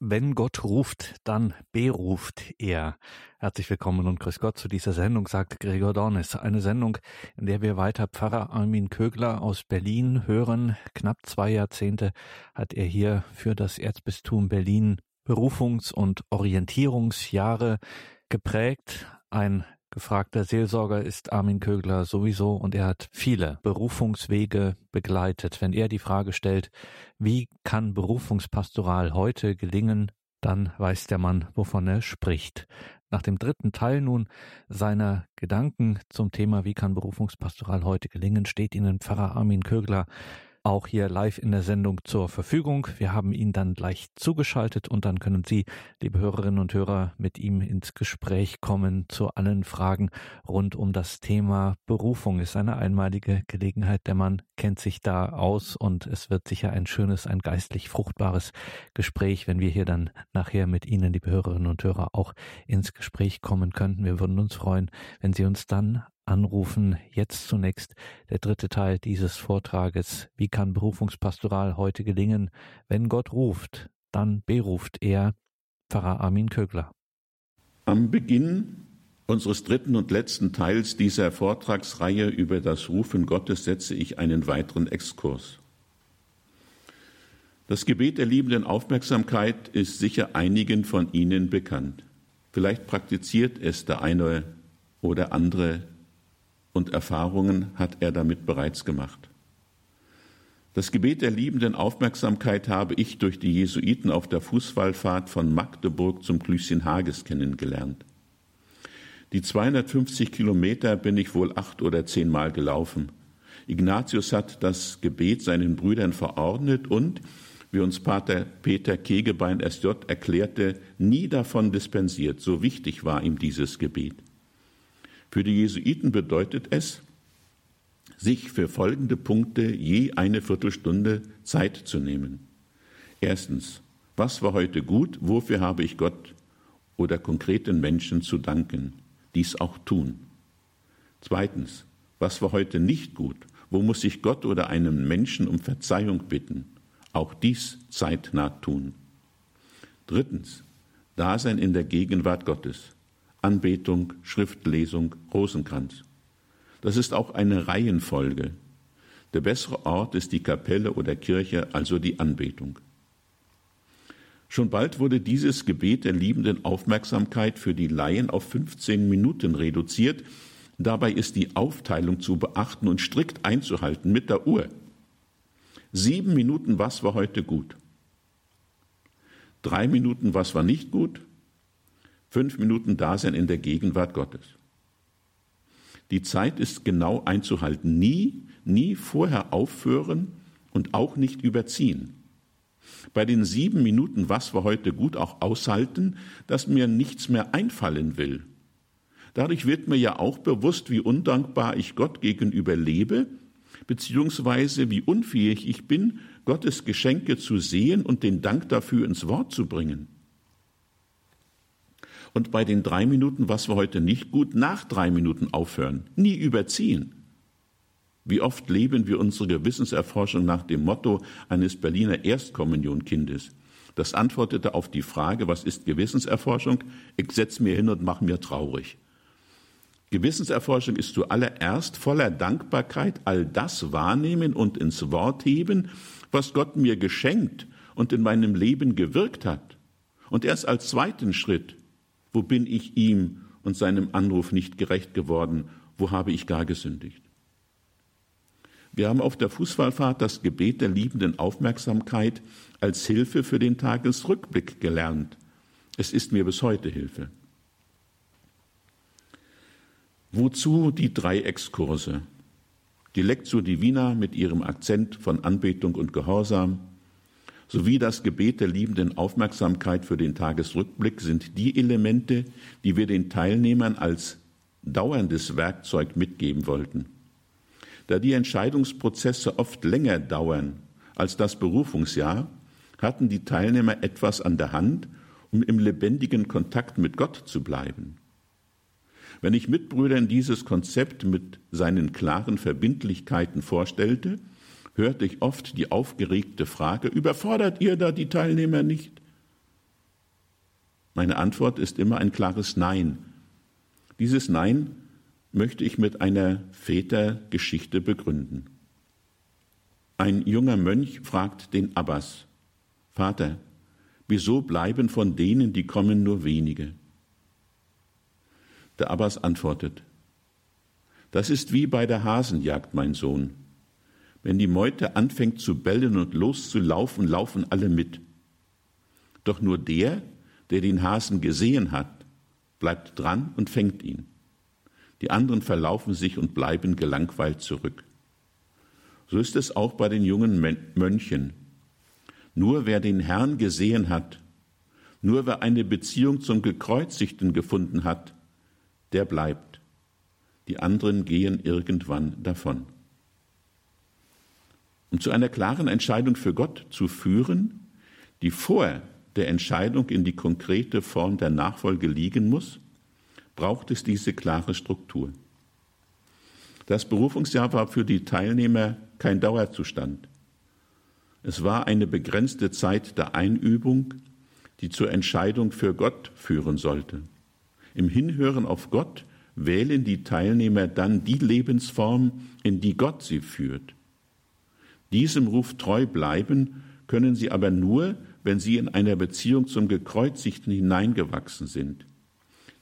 Wenn Gott ruft, dann beruft er. Herzlich willkommen und grüß Gott zu dieser Sendung, sagt Gregor Dornis. Eine Sendung, in der wir weiter Pfarrer Armin Kögler aus Berlin hören. Knapp zwei Jahrzehnte hat er hier für das Erzbistum Berlin Berufungs- und Orientierungsjahre geprägt. Ein Gefragter Seelsorger ist Armin Kögler sowieso und er hat viele Berufungswege begleitet. Wenn er die Frage stellt, wie kann Berufungspastoral heute gelingen, dann weiß der Mann, wovon er spricht. Nach dem dritten Teil nun seiner Gedanken zum Thema Wie kann Berufungspastoral heute gelingen, steht Ihnen Pfarrer Armin Kögler auch hier live in der Sendung zur Verfügung. Wir haben ihn dann gleich zugeschaltet und dann können Sie, liebe Hörerinnen und Hörer, mit ihm ins Gespräch kommen zu allen Fragen rund um das Thema Berufung. Ist eine einmalige Gelegenheit. Der Mann kennt sich da aus und es wird sicher ein schönes, ein geistlich fruchtbares Gespräch, wenn wir hier dann nachher mit Ihnen, liebe Hörerinnen und Hörer, auch ins Gespräch kommen könnten. Wir würden uns freuen, wenn Sie uns dann anrufen. Jetzt zunächst der dritte Teil dieses Vortrages. Wie kann Berufungspastoral heute gelingen? Wenn Gott ruft, dann beruft er Pfarrer Armin Kögler. Am Beginn unseres dritten und letzten Teils dieser Vortragsreihe über das Rufen Gottes setze ich einen weiteren Exkurs. Das Gebet der liebenden Aufmerksamkeit ist sicher einigen von Ihnen bekannt. Vielleicht praktiziert es der eine oder andere und Erfahrungen hat er damit bereits gemacht. Das Gebet der liebenden Aufmerksamkeit habe ich durch die Jesuiten auf der Fußballfahrt von Magdeburg zum Klüschen Hages kennengelernt. Die 250 Kilometer bin ich wohl acht oder zehnmal gelaufen. Ignatius hat das Gebet seinen Brüdern verordnet und, wie uns Pater Peter Kegebein SJ erklärte, nie davon dispensiert. So wichtig war ihm dieses Gebet. Für die Jesuiten bedeutet es, sich für folgende Punkte je eine Viertelstunde Zeit zu nehmen. Erstens, was war heute gut, wofür habe ich Gott oder konkreten Menschen zu danken? Dies auch tun. Zweitens, was war heute nicht gut, wo muss ich Gott oder einem Menschen um Verzeihung bitten? Auch dies zeitnah tun. Drittens, Dasein in der Gegenwart Gottes. Anbetung, Schriftlesung, Rosenkranz. Das ist auch eine Reihenfolge. Der bessere Ort ist die Kapelle oder Kirche, also die Anbetung. Schon bald wurde dieses Gebet der liebenden Aufmerksamkeit für die Laien auf 15 Minuten reduziert. Dabei ist die Aufteilung zu beachten und strikt einzuhalten mit der Uhr. Sieben Minuten, was war heute gut? Drei Minuten, was war nicht gut? Fünf Minuten Dasein in der Gegenwart Gottes. Die Zeit ist genau einzuhalten. Nie, nie vorher aufhören und auch nicht überziehen. Bei den sieben Minuten, was wir heute gut auch aushalten, dass mir nichts mehr einfallen will. Dadurch wird mir ja auch bewusst, wie undankbar ich Gott gegenüber lebe, beziehungsweise wie unfähig ich bin, Gottes Geschenke zu sehen und den Dank dafür ins Wort zu bringen. Und bei den drei Minuten, was wir heute nicht gut, nach drei Minuten aufhören, nie überziehen. Wie oft leben wir unsere Gewissenserforschung nach dem Motto eines Berliner Erstkommunionkindes? Das antwortete auf die Frage, was ist Gewissenserforschung? Ich setz mir hin und mach mir traurig. Gewissenserforschung ist zuallererst voller Dankbarkeit all das wahrnehmen und ins Wort heben, was Gott mir geschenkt und in meinem Leben gewirkt hat. Und erst als zweiten Schritt wo bin ich ihm und seinem Anruf nicht gerecht geworden? Wo habe ich gar gesündigt? Wir haben auf der Fußballfahrt das Gebet der liebenden Aufmerksamkeit als Hilfe für den Tagesrückblick gelernt. Es ist mir bis heute Hilfe. Wozu die drei Exkurse? Die Lectio Divina mit ihrem Akzent von Anbetung und Gehorsam, sowie das Gebet der liebenden Aufmerksamkeit für den Tagesrückblick sind die Elemente, die wir den Teilnehmern als dauerndes Werkzeug mitgeben wollten. Da die Entscheidungsprozesse oft länger dauern als das Berufungsjahr, hatten die Teilnehmer etwas an der Hand, um im lebendigen Kontakt mit Gott zu bleiben. Wenn ich Mitbrüdern dieses Konzept mit seinen klaren Verbindlichkeiten vorstellte, hörte ich oft die aufgeregte Frage, überfordert ihr da die Teilnehmer nicht? Meine Antwort ist immer ein klares Nein. Dieses Nein möchte ich mit einer Vätergeschichte begründen. Ein junger Mönch fragt den Abbas, Vater, wieso bleiben von denen, die kommen, nur wenige? Der Abbas antwortet, das ist wie bei der Hasenjagd, mein Sohn. Wenn die Meute anfängt zu bellen und loszulaufen, laufen alle mit. Doch nur der, der den Hasen gesehen hat, bleibt dran und fängt ihn. Die anderen verlaufen sich und bleiben gelangweilt zurück. So ist es auch bei den jungen Mönchen. Nur wer den Herrn gesehen hat, nur wer eine Beziehung zum Gekreuzigten gefunden hat, der bleibt. Die anderen gehen irgendwann davon. Um zu einer klaren Entscheidung für Gott zu führen, die vor der Entscheidung in die konkrete Form der Nachfolge liegen muss, braucht es diese klare Struktur. Das Berufungsjahr war für die Teilnehmer kein Dauerzustand. Es war eine begrenzte Zeit der Einübung, die zur Entscheidung für Gott führen sollte. Im Hinhören auf Gott wählen die Teilnehmer dann die Lebensform, in die Gott sie führt. Diesem Ruf treu bleiben können sie aber nur, wenn sie in einer Beziehung zum Gekreuzigten hineingewachsen sind.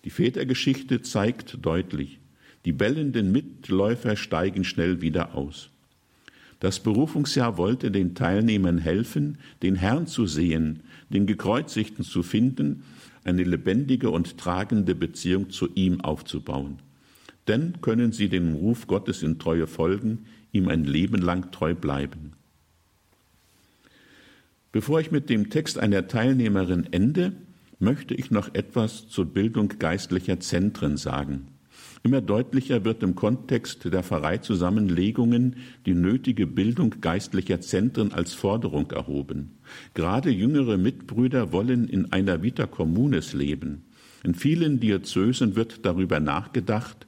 Die Vätergeschichte zeigt deutlich, die bellenden Mitläufer steigen schnell wieder aus. Das Berufungsjahr wollte den Teilnehmern helfen, den Herrn zu sehen, den Gekreuzigten zu finden, eine lebendige und tragende Beziehung zu ihm aufzubauen. Denn können sie dem Ruf Gottes in Treue folgen, ihm ein Leben lang treu bleiben. Bevor ich mit dem Text einer Teilnehmerin ende, möchte ich noch etwas zur Bildung geistlicher Zentren sagen. Immer deutlicher wird im Kontext der Pfarreizusammenlegungen die nötige Bildung geistlicher Zentren als Forderung erhoben. Gerade jüngere Mitbrüder wollen in einer Vita Communis leben. In vielen Diözesen wird darüber nachgedacht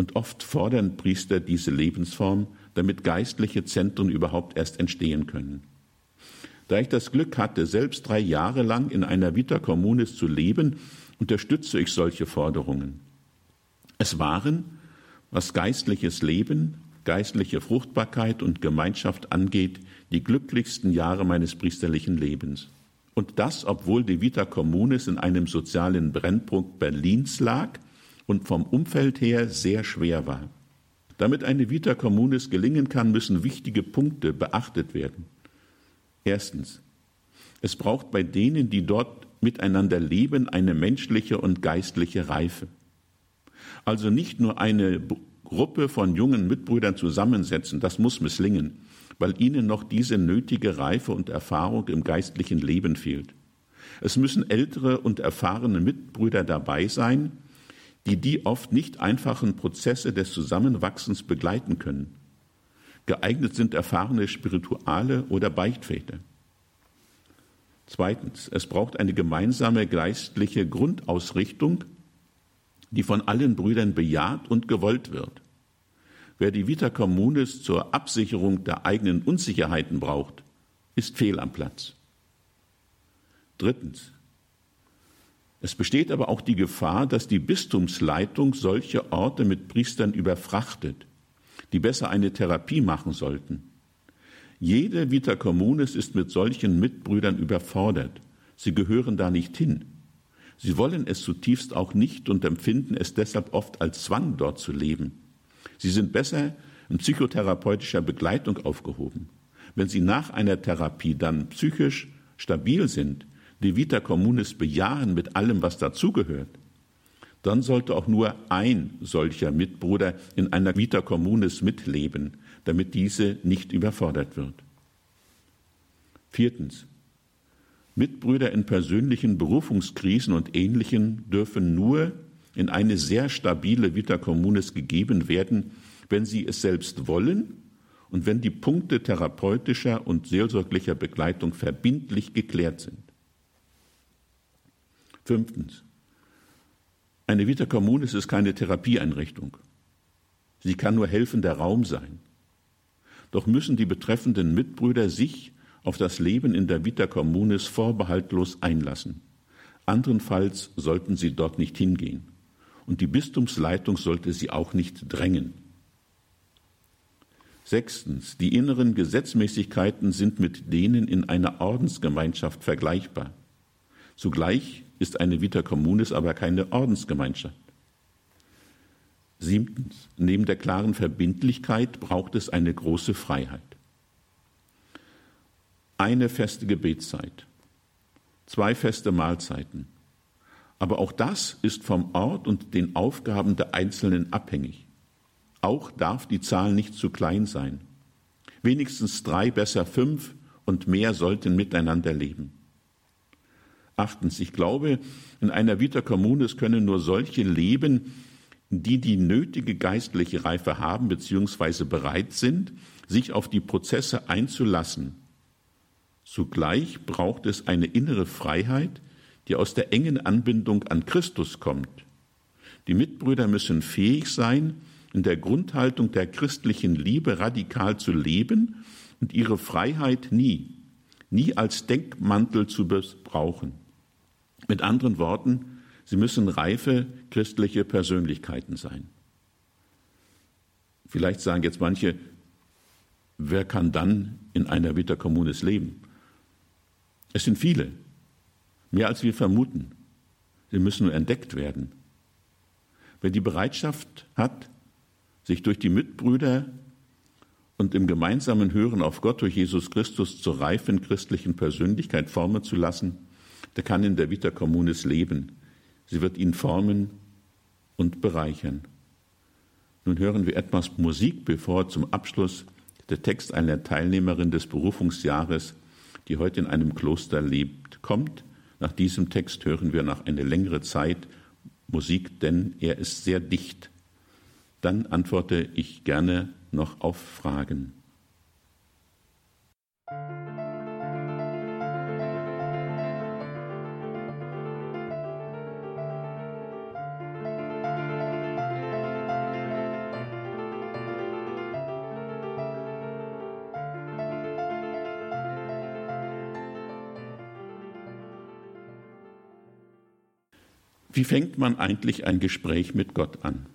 und oft fordern Priester diese Lebensform, damit geistliche Zentren überhaupt erst entstehen können. Da ich das Glück hatte, selbst drei Jahre lang in einer Vita Communis zu leben, unterstütze ich solche Forderungen. Es waren, was geistliches Leben, geistliche Fruchtbarkeit und Gemeinschaft angeht, die glücklichsten Jahre meines priesterlichen Lebens. Und das, obwohl die Vita Communis in einem sozialen Brennpunkt Berlins lag und vom Umfeld her sehr schwer war. Damit eine Vita Communis gelingen kann, müssen wichtige Punkte beachtet werden. Erstens, es braucht bei denen, die dort miteinander leben, eine menschliche und geistliche Reife. Also nicht nur eine Gruppe von jungen Mitbrüdern zusammensetzen, das muss misslingen, weil ihnen noch diese nötige Reife und Erfahrung im geistlichen Leben fehlt. Es müssen ältere und erfahrene Mitbrüder dabei sein, die die oft nicht einfachen Prozesse des Zusammenwachsens begleiten können. Geeignet sind erfahrene Spirituale oder Beichtväter. Zweitens, es braucht eine gemeinsame geistliche Grundausrichtung, die von allen Brüdern bejaht und gewollt wird. Wer die Vita Communis zur Absicherung der eigenen Unsicherheiten braucht, ist fehl am Platz. Drittens. Es besteht aber auch die Gefahr, dass die Bistumsleitung solche Orte mit Priestern überfrachtet, die besser eine Therapie machen sollten. Jede Vita Communis ist mit solchen Mitbrüdern überfordert. Sie gehören da nicht hin. Sie wollen es zutiefst auch nicht und empfinden es deshalb oft als Zwang, dort zu leben. Sie sind besser in psychotherapeutischer Begleitung aufgehoben. Wenn sie nach einer Therapie dann psychisch stabil sind, die Vita Communis bejahen mit allem, was dazugehört, dann sollte auch nur ein solcher Mitbruder in einer Vita Communis mitleben, damit diese nicht überfordert wird. Viertens. Mitbrüder in persönlichen Berufungskrisen und Ähnlichen dürfen nur in eine sehr stabile Vita Communis gegeben werden, wenn sie es selbst wollen und wenn die Punkte therapeutischer und seelsorglicher Begleitung verbindlich geklärt sind. Fünftens. Eine Vita Communis ist keine Therapieeinrichtung. Sie kann nur helfender Raum sein. Doch müssen die betreffenden Mitbrüder sich auf das Leben in der Vita Communis vorbehaltlos einlassen. Andernfalls sollten sie dort nicht hingehen. Und die Bistumsleitung sollte sie auch nicht drängen. Sechstens, die inneren Gesetzmäßigkeiten sind mit denen in einer Ordensgemeinschaft vergleichbar. Zugleich ist eine Vita Communis aber keine Ordensgemeinschaft. Siebtens, neben der klaren Verbindlichkeit braucht es eine große Freiheit. Eine feste Gebetszeit, zwei feste Mahlzeiten. Aber auch das ist vom Ort und den Aufgaben der Einzelnen abhängig. Auch darf die Zahl nicht zu klein sein. Wenigstens drei, besser fünf und mehr sollten miteinander leben. Achtens, ich glaube, in einer Vita Communis können nur solche leben, die die nötige geistliche Reife haben bzw. bereit sind, sich auf die Prozesse einzulassen. Zugleich braucht es eine innere Freiheit, die aus der engen Anbindung an Christus kommt. Die Mitbrüder müssen fähig sein, in der Grundhaltung der christlichen Liebe radikal zu leben und ihre Freiheit nie, nie als Denkmantel zu missbrauchen. Mit anderen Worten, sie müssen reife christliche Persönlichkeiten sein. Vielleicht sagen jetzt manche, wer kann dann in einer Vita Communis leben? Es sind viele, mehr als wir vermuten. Sie müssen nur entdeckt werden. Wer die Bereitschaft hat, sich durch die Mitbrüder und im gemeinsamen Hören auf Gott durch Jesus Christus zur reifen christlichen Persönlichkeit formen zu lassen, der kann in der Vita Communis leben. Sie wird ihn formen und bereichern. Nun hören wir etwas Musik, bevor zum Abschluss der Text einer Teilnehmerin des Berufungsjahres, die heute in einem Kloster lebt, kommt. Nach diesem Text hören wir nach einer längeren Zeit Musik, denn er ist sehr dicht dann antworte ich gerne noch auf Fragen. Wie fängt man eigentlich ein Gespräch mit Gott an?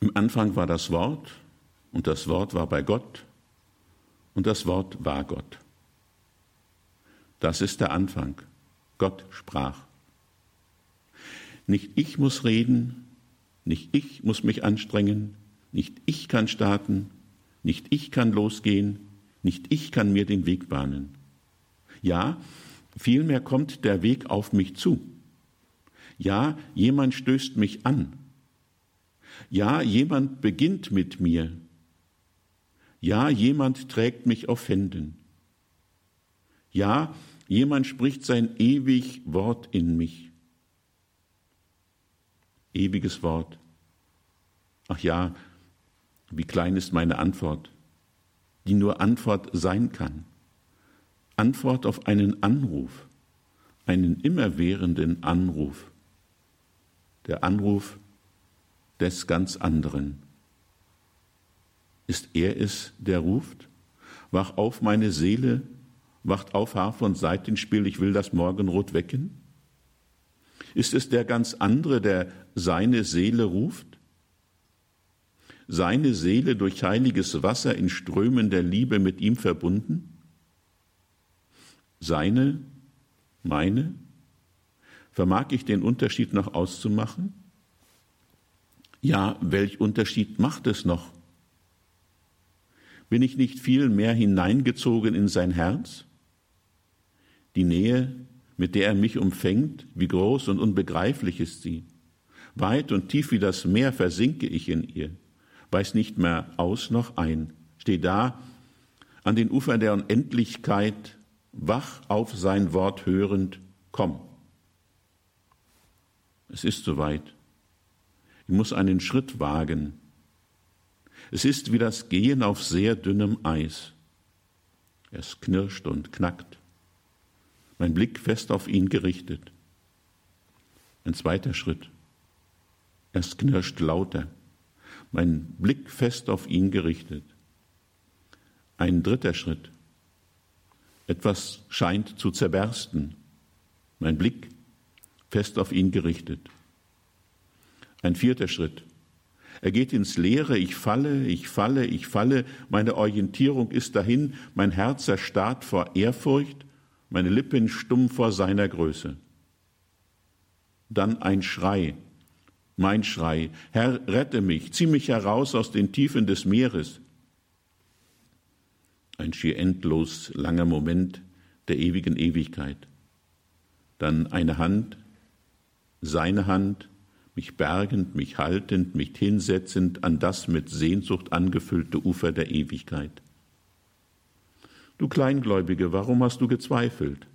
Im Anfang war das Wort und das Wort war bei Gott und das Wort war Gott. Das ist der Anfang. Gott sprach. Nicht ich muss reden, nicht ich muss mich anstrengen, nicht ich kann starten, nicht ich kann losgehen, nicht ich kann mir den Weg bahnen. Ja, vielmehr kommt der Weg auf mich zu. Ja, jemand stößt mich an ja, jemand beginnt mit mir. Ja, jemand trägt mich auf Händen. Ja, jemand spricht sein ewig Wort in mich. Ewiges Wort. Ach ja, wie klein ist meine Antwort, die nur Antwort sein kann. Antwort auf einen Anruf, einen immerwährenden Anruf. Der Anruf des ganz anderen. Ist er es, der ruft? Wach auf, meine Seele, wacht auf, Harfe und Seitenspiel, ich will das Morgenrot wecken? Ist es der ganz andere, der seine Seele ruft? Seine Seele durch heiliges Wasser in Strömen der Liebe mit ihm verbunden? Seine, meine? Vermag ich den Unterschied noch auszumachen? Ja, welch Unterschied macht es noch? Bin ich nicht viel mehr hineingezogen in sein Herz? Die Nähe, mit der er mich umfängt, wie groß und unbegreiflich ist sie. Weit und tief wie das Meer versinke ich in ihr, weiß nicht mehr aus noch ein, steh da an den Ufern der Unendlichkeit, wach auf sein Wort hörend, komm. Es ist soweit. Ich muss einen Schritt wagen. Es ist wie das Gehen auf sehr dünnem Eis. Es knirscht und knackt. Mein Blick fest auf ihn gerichtet. Ein zweiter Schritt. Es knirscht lauter. Mein Blick fest auf ihn gerichtet. Ein dritter Schritt. Etwas scheint zu zerbersten. Mein Blick fest auf ihn gerichtet. Ein vierter Schritt. Er geht ins Leere, ich falle, ich falle, ich falle, meine Orientierung ist dahin, mein Herz erstarrt vor Ehrfurcht, meine Lippen stumm vor seiner Größe. Dann ein Schrei, mein Schrei, Herr, rette mich, zieh mich heraus aus den Tiefen des Meeres. Ein schier endlos langer Moment der ewigen Ewigkeit. Dann eine Hand, seine Hand, mich bergend, mich haltend, mich hinsetzend an das mit Sehnsucht angefüllte Ufer der Ewigkeit. Du Kleingläubige, warum hast du gezweifelt?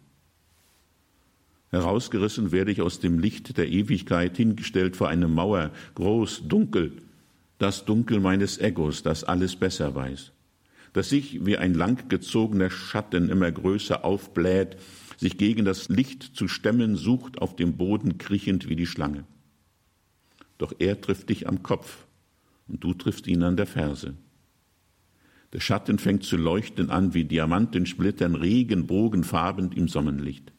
Herausgerissen werde ich aus dem Licht der Ewigkeit, hingestellt vor eine Mauer, groß, dunkel, das Dunkel meines Egos, das alles besser weiß, das sich wie ein langgezogener Schatten immer größer aufbläht, sich gegen das Licht zu stemmen sucht, auf dem Boden kriechend wie die Schlange doch er trifft dich am Kopf und du triffst ihn an der Ferse. Der Schatten fängt zu leuchten an wie Diamantensplittern, regenbogenfarben im Sonnenlicht.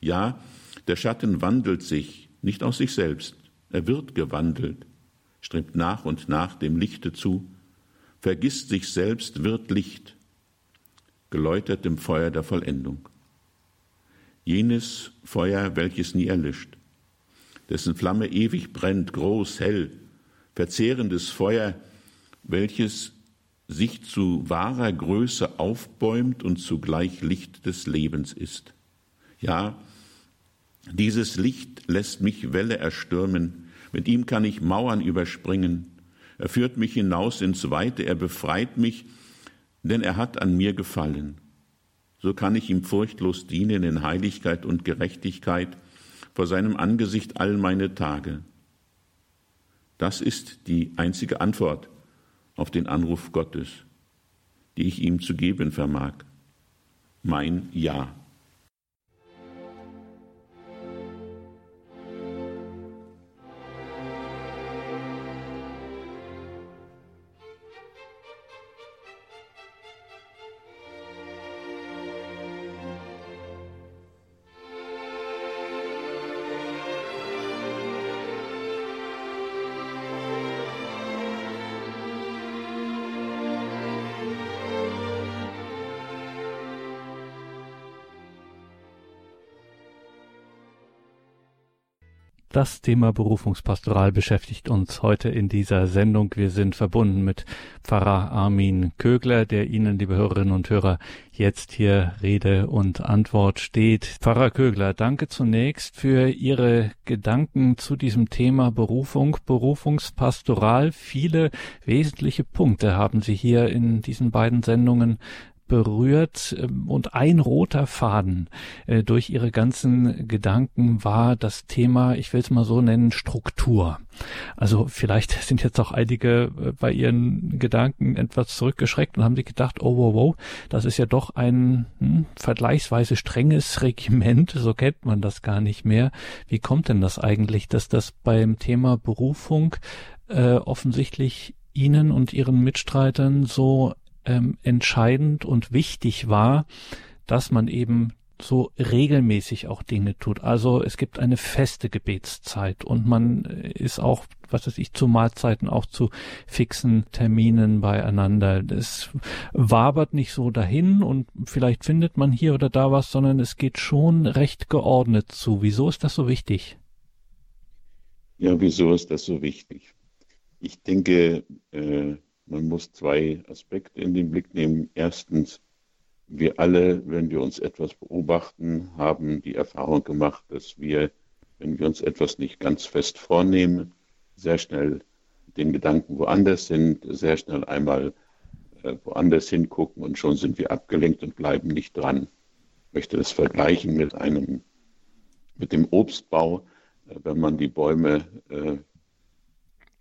Ja, der Schatten wandelt sich, nicht aus sich selbst, er wird gewandelt, strebt nach und nach dem Lichte zu, vergisst sich selbst, wird Licht, geläutert im Feuer der Vollendung. Jenes Feuer, welches nie erlischt, dessen Flamme ewig brennt, groß, hell, verzehrendes Feuer, welches sich zu wahrer Größe aufbäumt und zugleich Licht des Lebens ist. Ja, dieses Licht lässt mich Welle erstürmen, mit ihm kann ich Mauern überspringen, er führt mich hinaus ins Weite, er befreit mich, denn er hat an mir gefallen. So kann ich ihm furchtlos dienen in Heiligkeit und Gerechtigkeit, vor seinem Angesicht all meine Tage. Das ist die einzige Antwort auf den Anruf Gottes, die ich ihm zu geben vermag. Mein Ja. Das Thema Berufungspastoral beschäftigt uns heute in dieser Sendung. Wir sind verbunden mit Pfarrer Armin Kögler, der Ihnen, liebe Hörerinnen und Hörer, jetzt hier Rede und Antwort steht. Pfarrer Kögler, danke zunächst für Ihre Gedanken zu diesem Thema Berufung, Berufungspastoral. Viele wesentliche Punkte haben Sie hier in diesen beiden Sendungen berührt ähm, und ein roter Faden äh, durch ihre ganzen Gedanken war das Thema, ich will es mal so nennen, Struktur. Also vielleicht sind jetzt auch einige äh, bei ihren Gedanken etwas zurückgeschreckt und haben sich gedacht, oh wow, wow, das ist ja doch ein hm, vergleichsweise strenges Regiment, so kennt man das gar nicht mehr. Wie kommt denn das eigentlich, dass das beim Thema Berufung äh, offensichtlich Ihnen und Ihren Mitstreitern so ähm, entscheidend und wichtig war, dass man eben so regelmäßig auch Dinge tut. Also es gibt eine feste Gebetszeit und man ist auch, was weiß ich, zu Mahlzeiten auch zu fixen Terminen beieinander. Es wabert nicht so dahin und vielleicht findet man hier oder da was, sondern es geht schon recht geordnet zu. Wieso ist das so wichtig? Ja, wieso ist das so wichtig? Ich denke, äh, man muss zwei Aspekte in den Blick nehmen. Erstens, wir alle, wenn wir uns etwas beobachten, haben die Erfahrung gemacht, dass wir, wenn wir uns etwas nicht ganz fest vornehmen, sehr schnell den Gedanken woanders sind, sehr schnell einmal äh, woanders hingucken und schon sind wir abgelenkt und bleiben nicht dran. Ich möchte das vergleichen mit einem, mit dem Obstbau. Äh, wenn man die Bäume äh,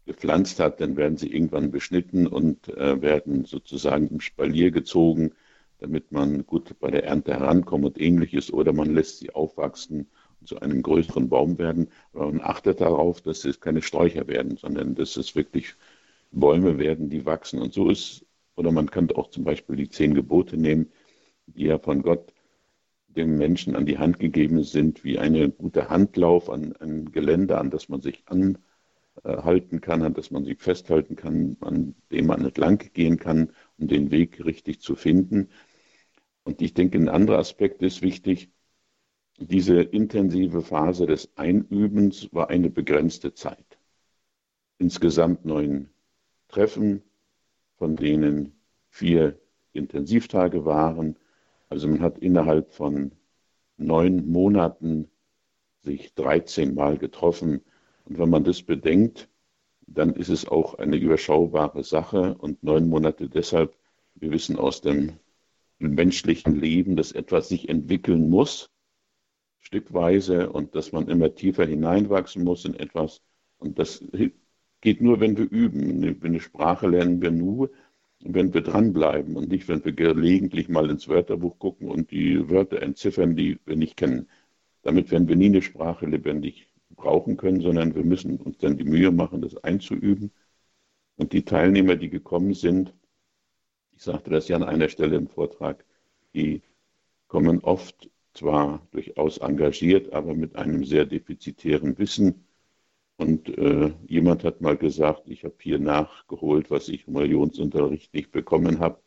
gepflanzt hat, dann werden sie irgendwann beschnitten und äh, werden sozusagen im Spalier gezogen, damit man gut bei der Ernte herankommt und ähnliches. Oder man lässt sie aufwachsen und zu einem größeren Baum werden. Aber man achtet darauf, dass es keine Sträucher werden, sondern dass es wirklich Bäume werden, die wachsen. Und so ist, oder man könnte auch zum Beispiel die zehn Gebote nehmen, die ja von Gott dem Menschen an die Hand gegeben sind, wie eine gute Handlauf an ein Gelände, an das man sich anhalten kann, an das man sich festhalten kann, an dem man entlang gehen kann, um den Weg richtig zu finden. Und ich denke, ein anderer Aspekt ist wichtig. Diese intensive Phase des Einübens war eine begrenzte Zeit. Insgesamt neun Treffen, von denen vier Intensivtage waren also man hat innerhalb von neun Monaten sich 13 Mal getroffen. Und wenn man das bedenkt, dann ist es auch eine überschaubare Sache und neun Monate deshalb, wir wissen aus dem menschlichen Leben, dass etwas sich entwickeln muss, stückweise und dass man immer tiefer hineinwachsen muss in etwas. Und das geht nur, wenn wir üben. Eine Sprache lernen wir nur, wenn wir dranbleiben und nicht, wenn wir gelegentlich mal ins Wörterbuch gucken und die Wörter entziffern, die wir nicht kennen. Damit werden wir nie eine Sprache lebendig brauchen können, sondern wir müssen uns dann die Mühe machen, das einzuüben. Und die Teilnehmer, die gekommen sind, ich sagte das ja an einer Stelle im Vortrag, die kommen oft zwar durchaus engagiert, aber mit einem sehr defizitären Wissen und äh, jemand hat mal gesagt, ich habe hier nachgeholt, was ich im Religionsunterricht nicht bekommen habe.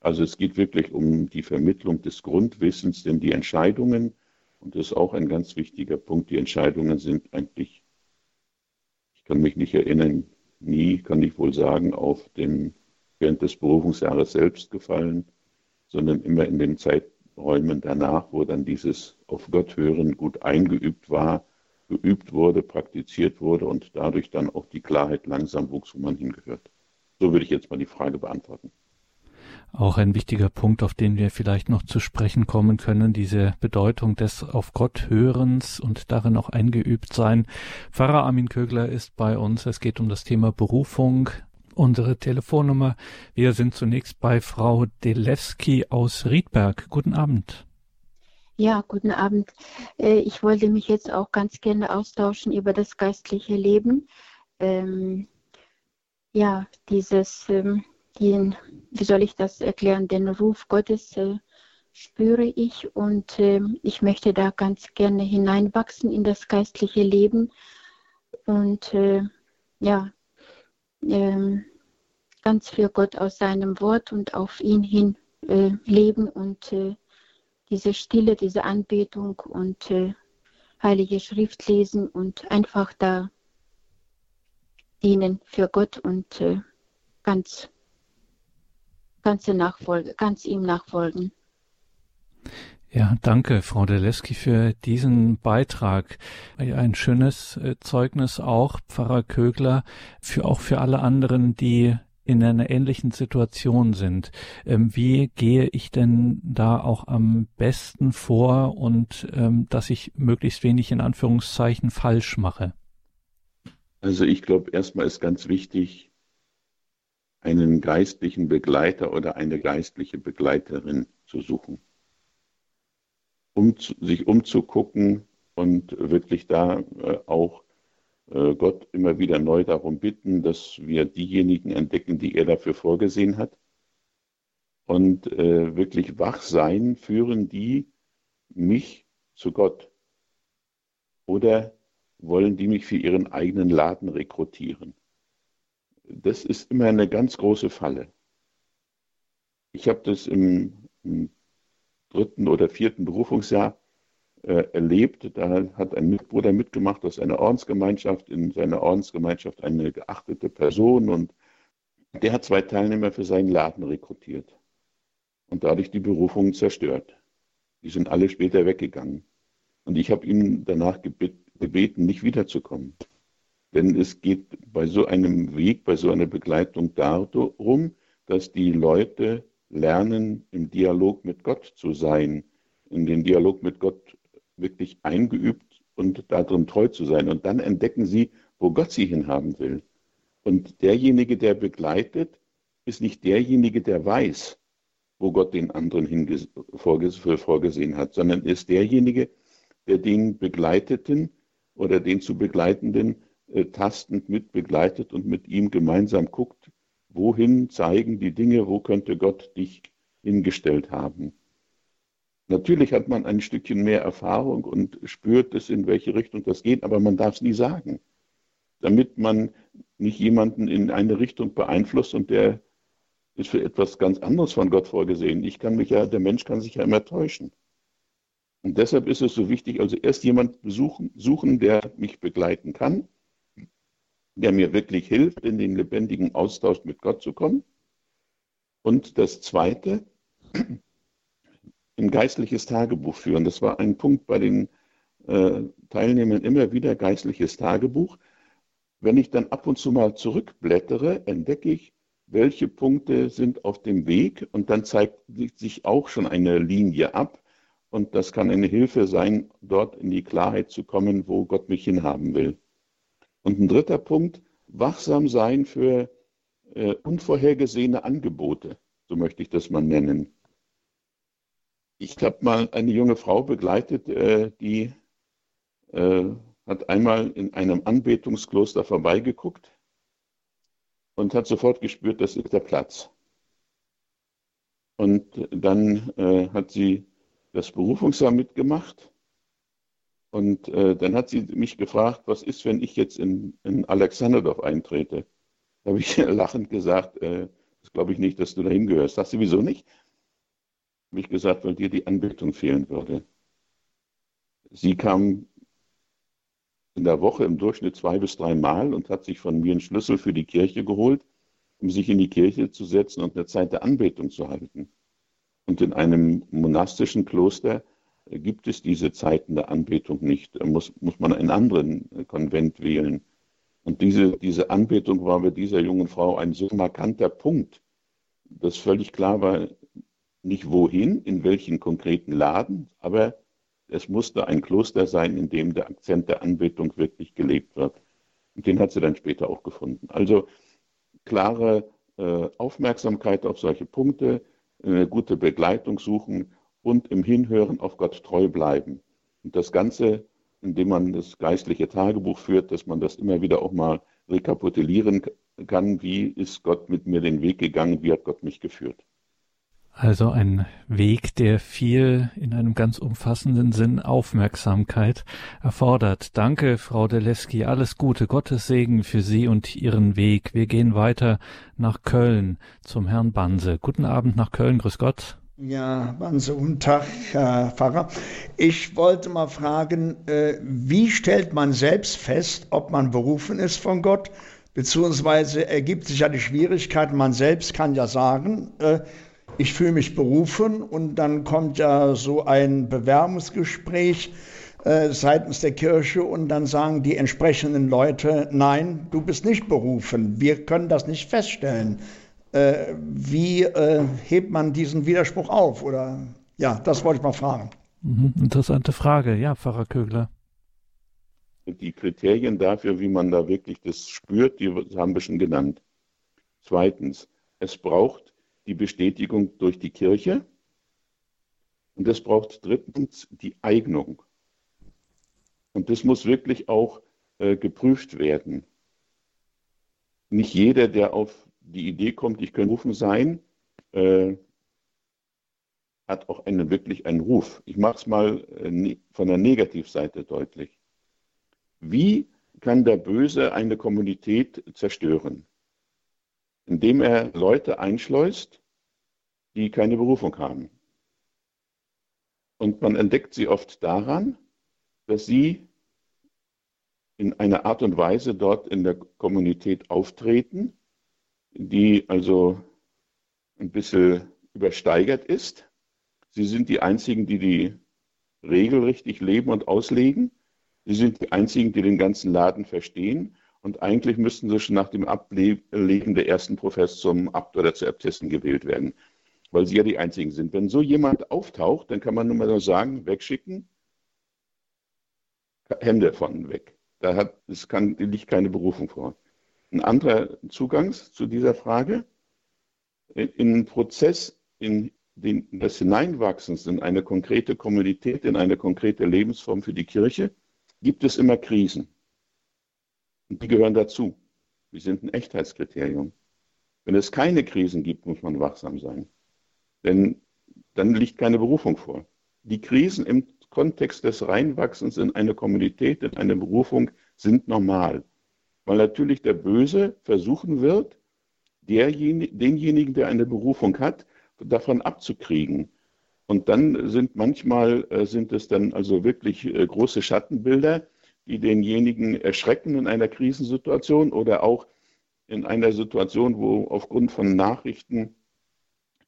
Also es geht wirklich um die Vermittlung des Grundwissens, denn die Entscheidungen, und das ist auch ein ganz wichtiger Punkt, die Entscheidungen sind eigentlich, ich kann mich nicht erinnern, nie, kann ich wohl sagen, auf dem, während des Berufungsjahres selbst gefallen, sondern immer in den Zeiträumen danach, wo dann dieses auf Gott hören gut eingeübt war geübt wurde, praktiziert wurde und dadurch dann auch die Klarheit langsam wuchs, wo man hingehört. So würde ich jetzt mal die Frage beantworten. Auch ein wichtiger Punkt, auf den wir vielleicht noch zu sprechen kommen können, diese Bedeutung des auf Gott Hörens und darin auch eingeübt sein. Pfarrer Armin Kögler ist bei uns. Es geht um das Thema Berufung. Unsere Telefonnummer. Wir sind zunächst bei Frau Delewski aus Riedberg. Guten Abend. Ja, guten Abend. Äh, ich wollte mich jetzt auch ganz gerne austauschen über das geistliche Leben. Ähm, ja, dieses, ähm, den, wie soll ich das erklären, den Ruf Gottes äh, spüre ich und äh, ich möchte da ganz gerne hineinwachsen in das geistliche Leben. Und äh, ja, ähm, ganz für Gott aus seinem Wort und auf ihn hin äh, leben und äh, diese Stille, diese Anbetung und äh, Heilige Schrift lesen und einfach da dienen für Gott und ganz, ganze Nachfolge, ganz ihm nachfolgen. Ja, danke, Frau Deleski, für diesen Beitrag. Ein schönes äh, Zeugnis auch, Pfarrer Kögler, für auch für alle anderen, die in einer ähnlichen Situation sind. Ähm, wie gehe ich denn da auch am besten vor und ähm, dass ich möglichst wenig in Anführungszeichen falsch mache? Also ich glaube, erstmal ist ganz wichtig, einen geistlichen Begleiter oder eine geistliche Begleiterin zu suchen, um sich umzugucken und wirklich da äh, auch äh, Gott immer wieder neu darum bitten, dass wir diejenigen entdecken, die er dafür vorgesehen hat. Und äh, wirklich wach sein, führen die mich zu Gott. Oder wollen die mich für ihren eigenen Laden rekrutieren? Das ist immer eine ganz große Falle. Ich habe das im, im dritten oder vierten Berufungsjahr äh, erlebt. Da hat ein Mitbruder mitgemacht aus einer Ordensgemeinschaft, in seiner Ordensgemeinschaft eine geachtete Person und der hat zwei Teilnehmer für seinen Laden rekrutiert und dadurch die Berufungen zerstört. Die sind alle später weggegangen. Und ich habe ihn danach gebeten, nicht wiederzukommen. Denn es geht bei so einem Weg, bei so einer Begleitung darum, dass die Leute lernen, im Dialog mit Gott zu sein, in den Dialog mit Gott wirklich eingeübt und darin treu zu sein. Und dann entdecken sie, wo Gott sie hinhaben will. Und derjenige, der begleitet, ist nicht derjenige, der weiß, wo Gott den anderen vorgesehen hat, sondern ist derjenige, der den Begleiteten oder den zu Begleitenden äh, tastend mit begleitet und mit ihm gemeinsam guckt, wohin zeigen die Dinge, wo könnte Gott dich hingestellt haben. Natürlich hat man ein Stückchen mehr Erfahrung und spürt es, in welche Richtung das geht, aber man darf es nie sagen, damit man nicht jemanden in eine Richtung beeinflusst und der ist für etwas ganz anderes von Gott vorgesehen. Ich kann mich ja, der Mensch kann sich ja immer täuschen. Und deshalb ist es so wichtig, also erst jemand besuchen, suchen, der mich begleiten kann, der mir wirklich hilft, in den lebendigen Austausch mit Gott zu kommen. Und das Zweite, ein geistliches Tagebuch führen. Das war ein Punkt bei den äh, Teilnehmern immer wieder, geistliches Tagebuch. Wenn ich dann ab und zu mal zurückblättere, entdecke ich, welche Punkte sind auf dem Weg und dann zeigt sich auch schon eine Linie ab und das kann eine Hilfe sein, dort in die Klarheit zu kommen, wo Gott mich hinhaben will. Und ein dritter Punkt, wachsam sein für äh, unvorhergesehene Angebote, so möchte ich das mal nennen. Ich habe mal eine junge Frau begleitet, äh, die äh, hat einmal in einem Anbetungskloster vorbeigeguckt und hat sofort gespürt, das ist der Platz. Und dann äh, hat sie das Berufungsjahr mitgemacht. Und äh, dann hat sie mich gefragt, was ist, wenn ich jetzt in, in Alexanderdorf eintrete? Da habe ich lachend gesagt, äh, das glaube ich nicht, dass du dahin gehörst. Sagst du, wieso nicht? Habe ich gesagt, weil dir die Anbetung fehlen würde. Sie kam in der Woche im Durchschnitt zwei bis drei Mal und hat sich von mir einen Schlüssel für die Kirche geholt, um sich in die Kirche zu setzen und eine Zeit der Anbetung zu halten. Und in einem monastischen Kloster gibt es diese Zeiten der Anbetung nicht. Da muss, muss man einen anderen Konvent wählen. Und diese, diese Anbetung war bei dieser jungen Frau ein so markanter Punkt, dass völlig klar war, nicht wohin, in welchen konkreten Laden, aber es musste ein Kloster sein, in dem der Akzent der Anbetung wirklich gelebt wird. Und den hat sie dann später auch gefunden. Also klare äh, Aufmerksamkeit auf solche Punkte, eine gute Begleitung suchen und im Hinhören auf Gott treu bleiben. Und das Ganze, indem man das geistliche Tagebuch führt, dass man das immer wieder auch mal rekapitulieren kann, wie ist Gott mit mir den Weg gegangen, wie hat Gott mich geführt. Also ein Weg, der viel in einem ganz umfassenden Sinn Aufmerksamkeit erfordert. Danke, Frau Deleski. Alles Gute, Gottes Segen für Sie und Ihren Weg. Wir gehen weiter nach Köln zum Herrn Banse. Guten Abend nach Köln. Grüß Gott. Ja, Banse, guten Tag, Herr Pfarrer. Ich wollte mal fragen, äh, wie stellt man selbst fest, ob man berufen ist von Gott? Beziehungsweise ergibt sich ja die Schwierigkeit, man selbst kann ja sagen, äh, ich fühle mich berufen und dann kommt ja so ein Bewerbungsgespräch äh, seitens der Kirche und dann sagen die entsprechenden Leute, nein, du bist nicht berufen, wir können das nicht feststellen. Äh, wie äh, hebt man diesen Widerspruch auf? Oder ja, das wollte ich mal fragen. Mhm, interessante Frage, ja, Pfarrer Kögler. Die Kriterien dafür, wie man da wirklich das spürt, die haben wir schon genannt. Zweitens, es braucht die Bestätigung durch die Kirche. Und es braucht drittens die Eignung. Und das muss wirklich auch äh, geprüft werden. Nicht jeder, der auf die Idee kommt, ich könnte rufen sein, äh, hat auch einen, wirklich einen Ruf. Ich mache es mal äh, ne, von der Negativseite deutlich. Wie kann der Böse eine Kommunität zerstören? indem er Leute einschleust, die keine Berufung haben. Und man entdeckt sie oft daran, dass sie in einer Art und Weise dort in der Kommunität auftreten, die also ein bisschen übersteigert ist. Sie sind die Einzigen, die die Regel richtig leben und auslegen. Sie sind die Einzigen, die den ganzen Laden verstehen. Und eigentlich müssten sie schon nach dem Ablegen der ersten Profess zum Abt oder zur Äbtissin gewählt werden, weil sie ja die Einzigen sind. Wenn so jemand auftaucht, dann kann man nur mal sagen, wegschicken, Hände von weg. Da hat, es kann, liegt keine Berufung vor. Ein anderer Zugang zu dieser Frage, in, in Prozess, in den, des Hineinwachsens in eine konkrete Kommunität, in eine konkrete Lebensform für die Kirche, gibt es immer Krisen. Und die gehören dazu. Die sind ein Echtheitskriterium. Wenn es keine Krisen gibt, muss man wachsam sein. Denn dann liegt keine Berufung vor. die Krisen im Kontext des Reinwachsens in eine Kommunität, in eine Berufung sind normal. Weil natürlich der Böse versuchen wird, denjenigen, der eine Berufung hat, davon abzukriegen. Und dann sind manchmal, äh, sind es dann also wirklich äh, große Schattenbilder, die denjenigen erschrecken in einer Krisensituation oder auch in einer Situation, wo aufgrund von Nachrichten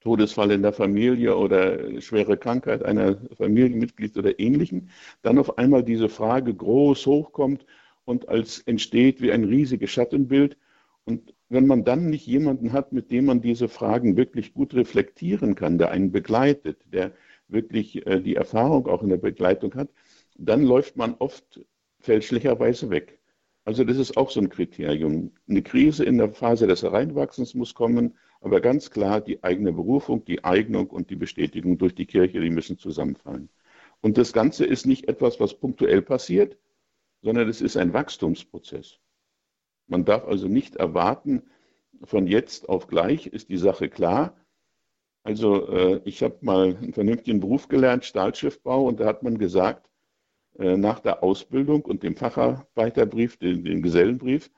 Todesfall in der Familie oder schwere Krankheit einer Familienmitglied oder ähnlichem, dann auf einmal diese Frage groß hochkommt und als entsteht wie ein riesiges Schattenbild. Und wenn man dann nicht jemanden hat, mit dem man diese Fragen wirklich gut reflektieren kann, der einen begleitet, der wirklich äh, die Erfahrung auch in der Begleitung hat, dann läuft man oft fälschlicherweise weg. Also das ist auch so ein Kriterium. Eine Krise in der Phase des Hereinwachsens muss kommen, aber ganz klar die eigene Berufung, die Eignung und die Bestätigung durch die Kirche, die müssen zusammenfallen. Und das Ganze ist nicht etwas, was punktuell passiert, sondern es ist ein Wachstumsprozess. Man darf also nicht erwarten, von jetzt auf gleich ist die Sache klar. Also äh, ich habe mal einen vernünftigen Beruf gelernt, Stahlschiffbau, und da hat man gesagt, äh, nach der Ausbildung und dem Facharbeiterbrief, den, den Gesellenbrief,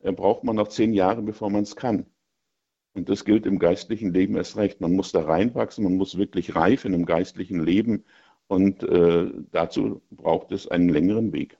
äh, braucht man noch zehn Jahre, bevor man es kann. Und das gilt im geistlichen Leben erst recht. Man muss da reinwachsen, man muss wirklich reif in einem geistlichen Leben und äh, dazu braucht es einen längeren Weg.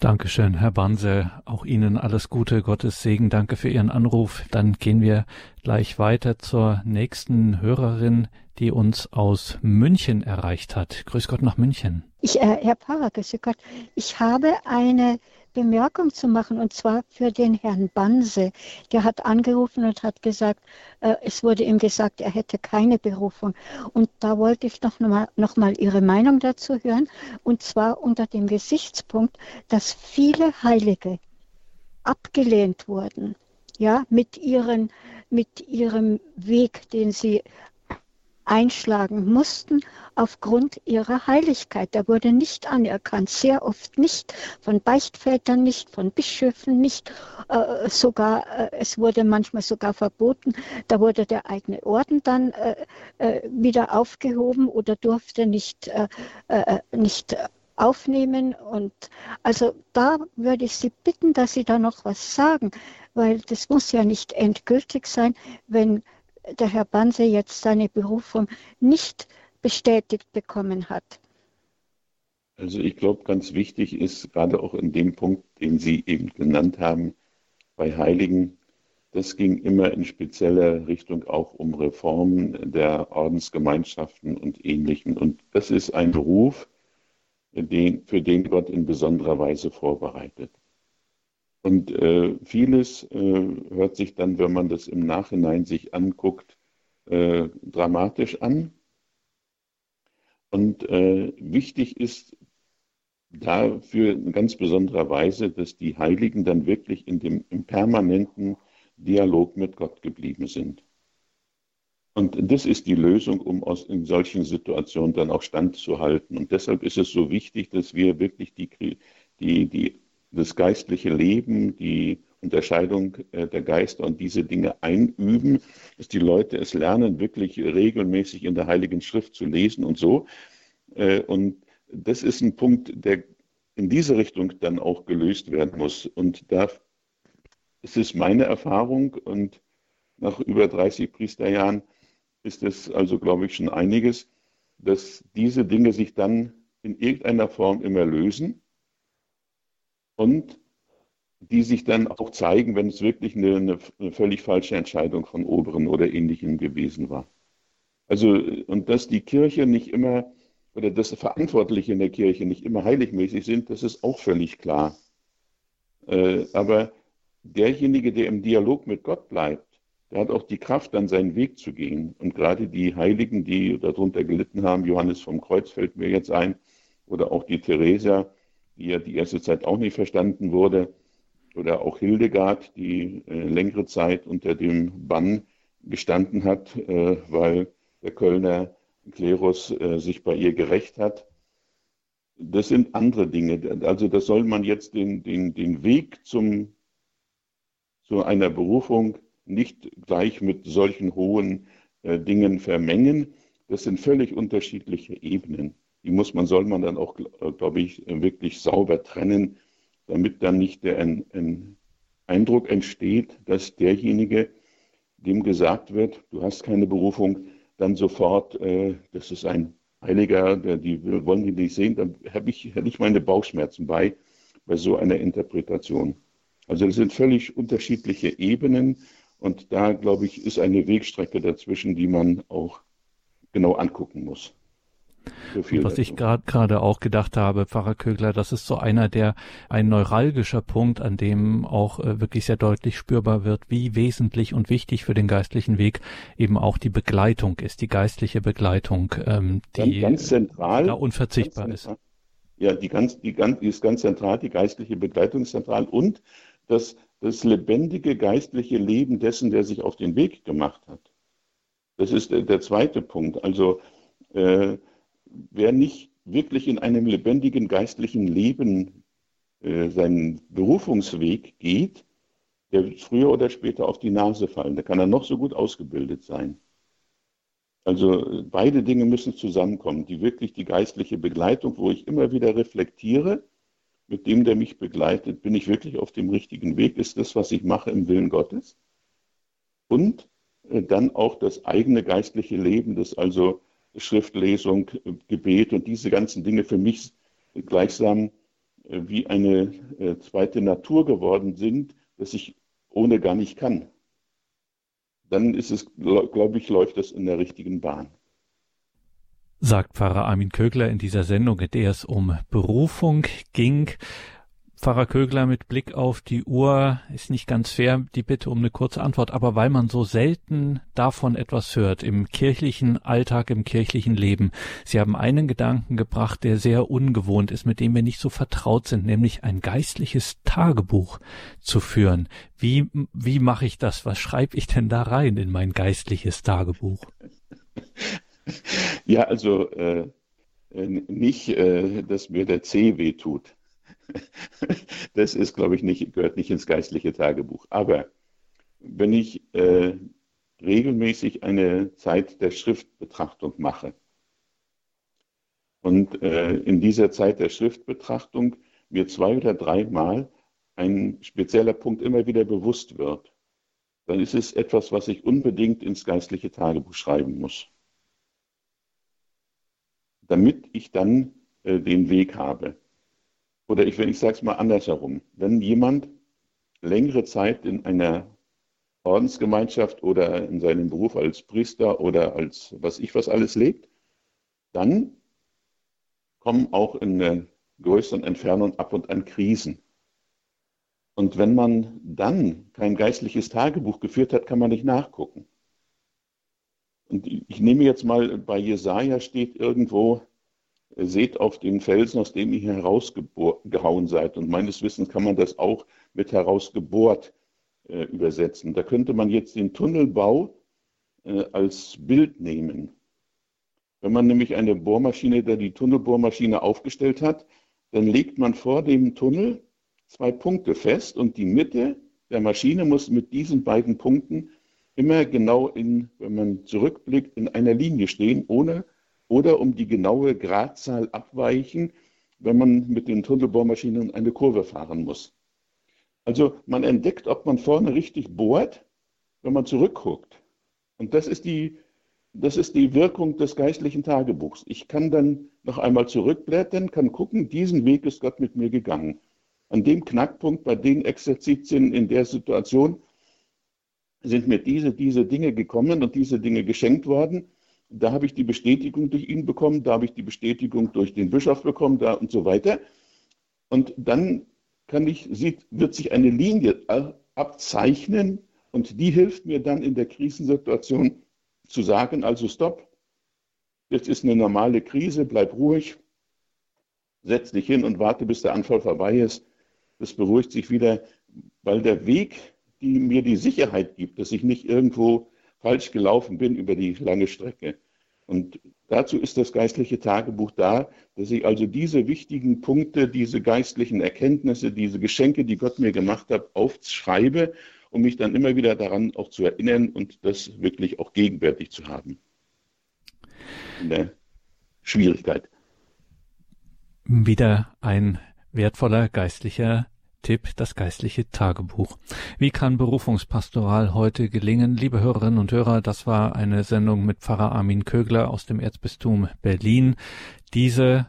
Dankeschön, Herr Banse. Auch Ihnen alles Gute, Gottes Segen. Danke für Ihren Anruf. Dann gehen wir gleich weiter zur nächsten Hörerin, die uns aus München erreicht hat. Grüß Gott nach München. Ich, äh, Herr Pfarrer, grüß Gott. Ich habe eine Bemerkung zu machen, und zwar für den Herrn Banse. Der hat angerufen und hat gesagt, äh, es wurde ihm gesagt, er hätte keine Berufung. Und da wollte ich noch mal, noch mal Ihre Meinung dazu hören, und zwar unter dem Gesichtspunkt, dass viele Heilige abgelehnt wurden, ja, mit, ihren, mit ihrem Weg, den sie einschlagen mussten aufgrund ihrer Heiligkeit. Der wurde nicht anerkannt, sehr oft nicht, von Beichtvätern nicht, von Bischöfen nicht, äh, sogar, äh, es wurde manchmal sogar verboten, da wurde der eigene Orden dann äh, äh wieder aufgehoben oder durfte nicht, äh, äh, nicht aufnehmen. Und also da würde ich Sie bitten, dass Sie da noch was sagen, weil das muss ja nicht endgültig sein, wenn der Herr Banse jetzt seine Berufung nicht bestätigt bekommen hat? Also ich glaube, ganz wichtig ist gerade auch in dem Punkt, den Sie eben genannt haben, bei Heiligen, das ging immer in spezieller Richtung auch um Reformen der Ordensgemeinschaften und Ähnlichem. Und das ist ein Beruf, den, für den Gott in besonderer Weise vorbereitet. Und äh, vieles äh, hört sich dann, wenn man das im Nachhinein sich anguckt, äh, dramatisch an. Und äh, wichtig ist dafür in ganz besonderer Weise, dass die Heiligen dann wirklich in dem im permanenten Dialog mit Gott geblieben sind. Und das ist die Lösung, um aus, in solchen Situationen dann auch standzuhalten. Und deshalb ist es so wichtig, dass wir wirklich die, die, die das geistliche Leben, die Unterscheidung äh, der Geister und diese Dinge einüben, dass die Leute es lernen, wirklich regelmäßig in der Heiligen Schrift zu lesen und so. Äh, und das ist ein Punkt, der in diese Richtung dann auch gelöst werden muss. Und da ist es meine Erfahrung und nach über 30 Priesterjahren ist es also, glaube ich, schon einiges, dass diese Dinge sich dann in irgendeiner Form immer lösen und die sich dann auch zeigen, wenn es wirklich eine, eine, völlig falsche Entscheidung von Oberen oder Ähnlichem gewesen war. Also, und dass die Kirche nicht immer oder dass Verantwortliche in der Kirche nicht immer heiligmäßig sind, das ist auch völlig klar. Äh, aber derjenige, der im Dialog mit Gott bleibt, der hat auch die Kraft, dann seinen Weg zu gehen. Und gerade die Heiligen, die darunter gelitten haben, Johannes vom Kreuz fällt mir jetzt ein, oder auch die Theresia, die ja die erste Zeit auch nicht verstanden wurde, oder auch Hildegard, die äh, längere Zeit unter dem Bann gestanden hat, äh, weil der Kölner Klerus äh, sich bei ihr gerecht hat. Das sind andere Dinge. Also das soll man jetzt den, den, den Weg zum, zu einer Berufung nicht gleich mit solchen hohen äh, Dingen vermengen, Das sind völlig unterschiedliche Ebenen. Die muss man, soll man dann auch, glaube ich, wirklich sauber trennen, damit dann nicht der ein, ein Eindruck entsteht, dass derjenige, dem gesagt wird, du hast keine Berufung, dann sofort, äh, das ist ein Heiliger, der, die wollen die nicht sehen, dann habe ich, hätte ich meine Bauchschmerzen bei, bei so einer Interpretation. Also das sind völlig unterschiedliche Ebenen und da, glaube ich, ist eine Wegstrecke dazwischen, die man auch genau angucken muss. So was dazu. ich gerade auch gedacht habe, Pfarrer Kögler, das ist so einer der, ein neuralgischer Punkt, an dem auch äh, wirklich sehr deutlich spürbar wird, wie wesentlich und wichtig für den geistlichen Weg eben auch die Begleitung ist, die geistliche Begleitung, ähm, die ganz, ganz zentral, da unverzichtbar ganz ist. Ja, die, ganz, die, ganz, die ist ganz zentral, die geistliche Begleitung ist zentral und das, das lebendige geistliche Leben dessen, der sich auf den Weg gemacht hat. Das ist der, der zweite Punkt. Also äh, wer nicht wirklich in einem lebendigen geistlichen Leben äh, seinen Berufungsweg geht, der wird früher oder später auf die Nase fallen. Da kann er noch so gut ausgebildet sein. Also beide Dinge müssen zusammenkommen. Die wirklich die geistliche Begleitung, wo ich immer wieder reflektiere, mit dem, der mich begleitet, bin ich wirklich auf dem richtigen Weg? Ist das, was ich mache, im Willen Gottes? Und äh, dann auch das eigene geistliche Leben, das also Schriftlesung, Gebet und diese ganzen Dinge für mich gleichsam äh, wie eine äh, zweite Natur geworden sind, dass ich ohne gar nicht kann. Dann ist es, glaube ich, läuft das in der richtigen Bahn sagt Pfarrer Armin Kögler in dieser Sendung, in der es um Berufung ging. Pfarrer Kögler mit Blick auf die Uhr ist nicht ganz fair, die Bitte um eine kurze Antwort, aber weil man so selten davon etwas hört im kirchlichen Alltag, im kirchlichen Leben. Sie haben einen Gedanken gebracht, der sehr ungewohnt ist, mit dem wir nicht so vertraut sind, nämlich ein geistliches Tagebuch zu führen. Wie, wie mache ich das? Was schreibe ich denn da rein in mein geistliches Tagebuch? Ja, also äh, nicht, äh, dass mir der C weh tut das ist, glaube ich, nicht, gehört nicht ins geistliche Tagebuch. Aber wenn ich äh, regelmäßig eine Zeit der Schriftbetrachtung mache und äh, in dieser Zeit der Schriftbetrachtung mir zwei oder dreimal ein spezieller Punkt immer wieder bewusst wird, dann ist es etwas, was ich unbedingt ins geistliche Tagebuch schreiben muss, damit ich dann äh, den Weg habe. Oder ich, ich sage es mal andersherum. Wenn jemand längere Zeit in einer Ordensgemeinschaft oder in seinem Beruf als Priester oder als was ich was alles lebt, dann kommen auch in der größeren Entfernung ab und an Krisen. Und wenn man dann kein geistliches Tagebuch geführt hat, kann man nicht nachgucken. Und ich nehme jetzt mal, bei Jesaja steht irgendwo, seht auf den Felsen, aus dem ihr herausgehauen seid. Und meines Wissens kann man das auch mit herausgebohrt äh, übersetzen. Da könnte man jetzt den Tunnelbau äh, als Bild nehmen. Wenn man nämlich eine Bohrmaschine, da die Tunnelbohrmaschine aufgestellt hat, dann legt man vor dem Tunnel zwei Punkte fest und die Mitte der Maschine muss mit diesen beiden Punkten immer genau in, wenn man zurückblickt, in einer Linie stehen, ohne oder um die genaue Gradzahl abweichen, wenn man mit den Tunnelbohrmaschinen eine Kurve fahren muss. Also man entdeckt, ob man vorne richtig bohrt, wenn man zurückguckt. Und das ist die, das ist die Wirkung des geistlichen Tagebuchs. Ich kann dann noch einmal zurückblättern, kann gucken, diesen Weg ist Gott mit mir gegangen. An dem Knackpunkt, bei den Exerzitien in der Situation, sind mir diese, diese Dinge gekommen und diese Dinge geschenkt worden. Da habe ich die Bestätigung durch ihn bekommen, da habe ich die Bestätigung durch den Bischof bekommen, da und so weiter. Und dann kann ich, sieht, wird sich eine Linie abzeichnen und die hilft mir dann in der Krisensituation zu sagen, also stopp, jetzt ist eine normale Krise, bleib ruhig, setz dich hin und warte, bis der Anfall vorbei ist. Das beruhigt sich wieder, weil der Weg, die mir die Sicherheit gibt, dass ich nicht irgendwo falsch gelaufen bin über die lange Strecke. Und dazu ist das geistliche Tagebuch da, dass ich also diese wichtigen Punkte, diese geistlichen Erkenntnisse, diese Geschenke, die Gott mir gemacht hat, aufschreibe, um mich dann immer wieder daran auch zu erinnern und das wirklich auch gegenwärtig zu haben. in der Schwierigkeit. Wieder ein wertvoller geistlicher Tipp, das geistliche Tagebuch. Wie kann Berufungspastoral heute gelingen? Liebe Hörerinnen und Hörer, das war eine Sendung mit Pfarrer Armin Kögler aus dem Erzbistum Berlin. Diese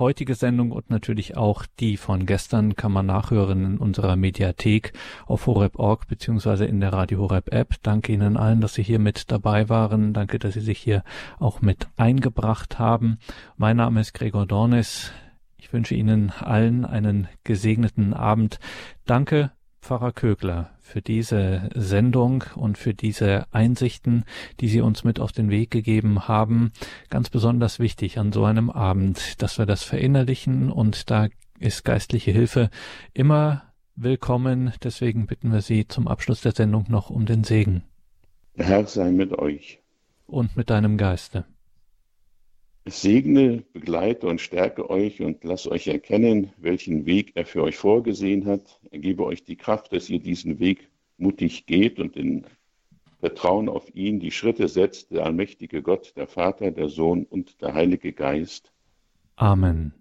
heutige Sendung und natürlich auch die von gestern kann man nachhören in unserer Mediathek auf horeb.org beziehungsweise in der Radio Horeb App. Danke Ihnen allen, dass Sie hier mit dabei waren. Danke, dass Sie sich hier auch mit eingebracht haben. Mein Name ist Gregor Dornis. Ich wünsche Ihnen allen einen gesegneten Abend. Danke, Pfarrer Kögler, für diese Sendung und für diese Einsichten, die Sie uns mit auf den Weg gegeben haben. Ganz besonders wichtig an so einem Abend, dass wir das verinnerlichen und da ist geistliche Hilfe immer willkommen. Deswegen bitten wir Sie zum Abschluss der Sendung noch um den Segen. Der Herr sei mit euch. Und mit deinem Geiste. Segne, begleite und stärke euch und lasse euch erkennen, welchen Weg er für euch vorgesehen hat. Er gebe euch die Kraft, dass ihr diesen Weg mutig geht und in Vertrauen auf ihn die Schritte setzt, der allmächtige Gott, der Vater, der Sohn und der Heilige Geist. Amen.